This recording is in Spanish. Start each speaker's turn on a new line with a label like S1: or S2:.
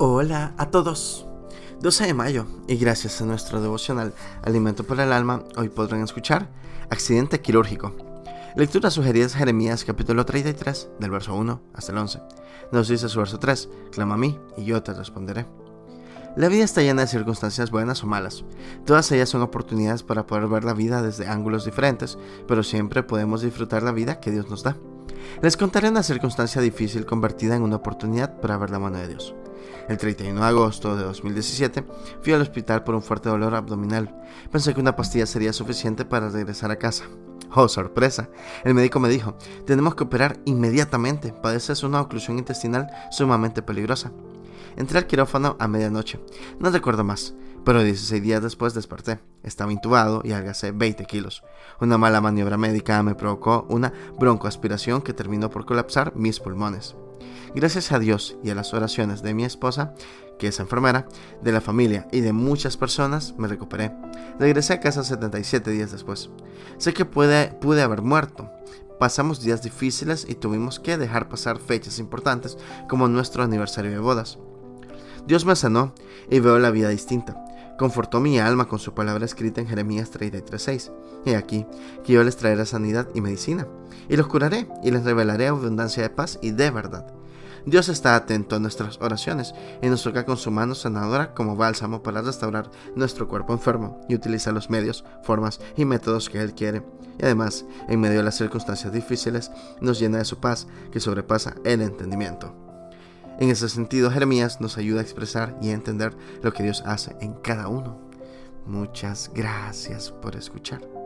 S1: Hola a todos. 12 de mayo y gracias a nuestro devocional Alimento para el Alma, hoy podrán escuchar Accidente quirúrgico. Lectura sugerida es Jeremías capítulo 33 del verso 1 hasta el 11. Nos dice su verso 3, clama a mí y yo te responderé. La vida está llena de circunstancias buenas o malas. Todas ellas son oportunidades para poder ver la vida desde ángulos diferentes, pero siempre podemos disfrutar la vida que Dios nos da. Les contaré una circunstancia difícil convertida en una oportunidad para ver la mano de Dios. El 31 de agosto de 2017 fui al hospital por un fuerte dolor abdominal. Pensé que una pastilla sería suficiente para regresar a casa. Oh, sorpresa. El médico me dijo, tenemos que operar inmediatamente. Padeces una oclusión intestinal sumamente peligrosa. Entré al quirófano a medianoche. No recuerdo más, pero 16 días después desperté. Estaba intubado y algacé 20 kilos. Una mala maniobra médica me provocó una broncoaspiración que terminó por colapsar mis pulmones. Gracias a Dios y a las oraciones de mi esposa, que es enfermera, de la familia y de muchas personas, me recuperé. Regresé a casa 77 días después. Sé que pude, pude haber muerto. Pasamos días difíciles y tuvimos que dejar pasar fechas importantes como nuestro aniversario de bodas. Dios me sanó y veo la vida distinta. Confortó mi alma con su palabra escrita en Jeremías 33:6. Y aquí, que yo les traeré sanidad y medicina, y los curaré y les revelaré abundancia de paz y de verdad. Dios está atento a nuestras oraciones y nos toca con su mano sanadora como bálsamo para restaurar nuestro cuerpo enfermo y utiliza los medios, formas y métodos que Él quiere. Y además, en medio de las circunstancias difíciles, nos llena de su paz que sobrepasa el entendimiento. En ese sentido, Jeremías nos ayuda a expresar y a entender lo que Dios hace en cada uno. Muchas gracias por escuchar.